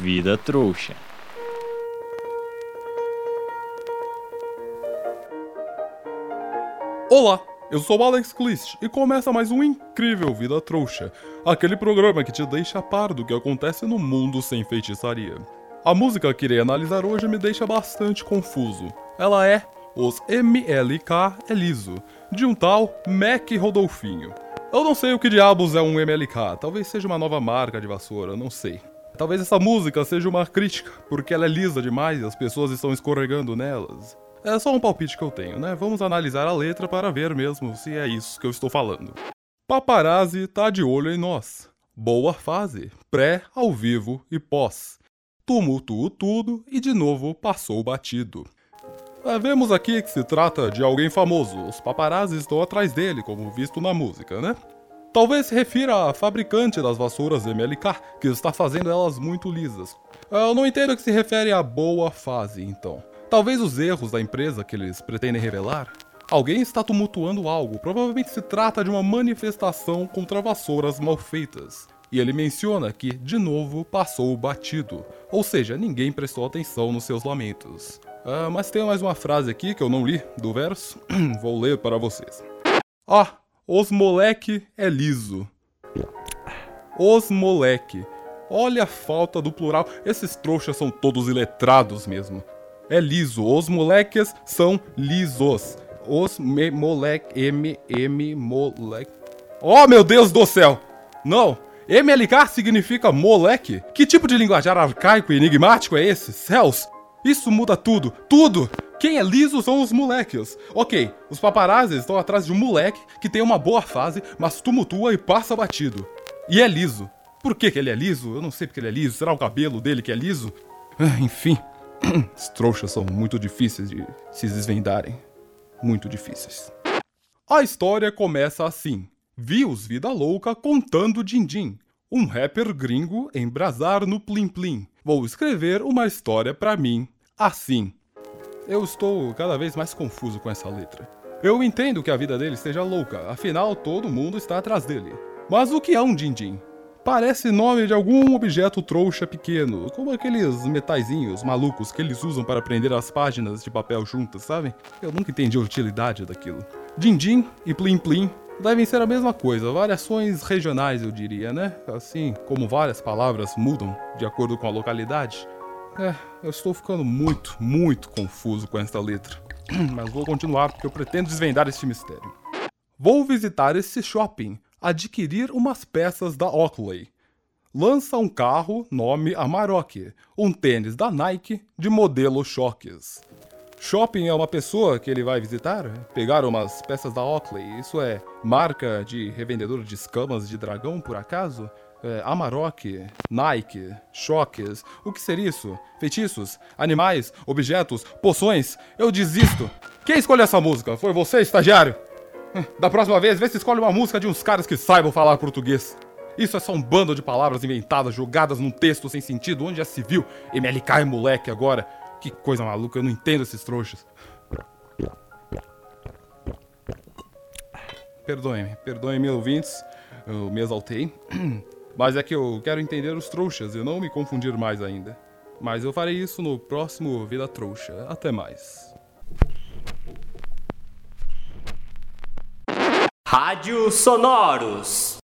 Vida trouxa. Olá, eu sou Alex Clist e começa mais um incrível Vida Trouxa, aquele programa que te deixa a par do que acontece no mundo sem feitiçaria. A música que irei analisar hoje me deixa bastante confuso. Ela é Os MLK Eliso, de um tal Mac Rodolfinho. Eu não sei o que diabos é um MLK, talvez seja uma nova marca de vassoura, não sei. Talvez essa música seja uma crítica, porque ela é lisa demais e as pessoas estão escorregando nelas. É só um palpite que eu tenho, né? Vamos analisar a letra para ver mesmo se é isso que eu estou falando. Paparazzi tá de olho em nós. Boa fase, pré, ao vivo e pós. Tumultuou tudo e de novo passou batido. Vemos aqui que se trata de alguém famoso. Os paparazzi estão atrás dele, como visto na música, né? Talvez se refira à fabricante das vassouras MLK, que está fazendo elas muito lisas. Eu não entendo que se refere à boa fase, então. Talvez os erros da empresa que eles pretendem revelar? Alguém está tumultuando algo, provavelmente se trata de uma manifestação contra vassouras mal feitas. E ele menciona que, de novo, passou batido, ou seja, ninguém prestou atenção nos seus lamentos. Ah, mas tem mais uma frase aqui que eu não li do verso, vou ler para vocês. Ah, os moleque é liso. Os moleque. Olha a falta do plural, esses trouxas são todos iletrados mesmo é liso. Os moleques são lisos. Os me moleque M M moleque. Oh, meu Deus do céu! Não. MLK significa moleque? Que tipo de linguajar arcaico e enigmático é esse? Céus! Isso muda tudo, tudo! Quem é liso são os moleques. Ok, os paparazzi estão atrás de um moleque que tem uma boa fase, mas tumultua e passa batido. E é liso. Por que, que ele é liso? Eu não sei porque ele é liso. Será o cabelo dele que é liso? Ah, enfim. Os trouxas são muito difíceis de se desvendarem. Muito difíceis. A história começa assim. Vios Vida Louca contando din-din. Um rapper gringo embrasar no plim plim. Vou escrever uma história para mim assim. Eu estou cada vez mais confuso com essa letra. Eu entendo que a vida dele esteja louca, afinal todo mundo está atrás dele. Mas o que é um din-din? Parece nome de algum objeto trouxa pequeno, como aqueles metaizinhos malucos que eles usam para prender as páginas de papel juntas, sabe? Eu nunca entendi a utilidade daquilo. Din-din e plim-plim devem ser a mesma coisa, variações regionais eu diria, né? Assim como várias palavras mudam de acordo com a localidade. É, eu estou ficando muito, muito confuso com esta letra. Mas vou continuar porque eu pretendo desvendar este mistério. Vou visitar esse shopping adquirir umas peças da Oakley. Lança um carro, nome Amarok, um tênis da Nike de modelo Shocks. Shopping é uma pessoa que ele vai visitar? Pegar umas peças da Oakley, isso é marca de revendedor de escamas de dragão, por acaso? É, Amarok, Nike, Shocks, o que seria isso? Feitiços? Animais? Objetos? Poções? Eu desisto! Quem escolheu essa música? Foi você, estagiário? Da próxima vez, vê se escolhe uma música de uns caras que saibam falar português. Isso é só um bando de palavras inventadas, jogadas num texto sem sentido, onde já se viu. MLK é moleque agora. Que coisa maluca, eu não entendo esses trouxas. Perdoem-me, perdoem-me, ouvintes. Eu me exaltei. Mas é que eu quero entender os trouxas e não me confundir mais ainda. Mas eu farei isso no próximo Vida Trouxa. Até mais. Rádio Sonoros.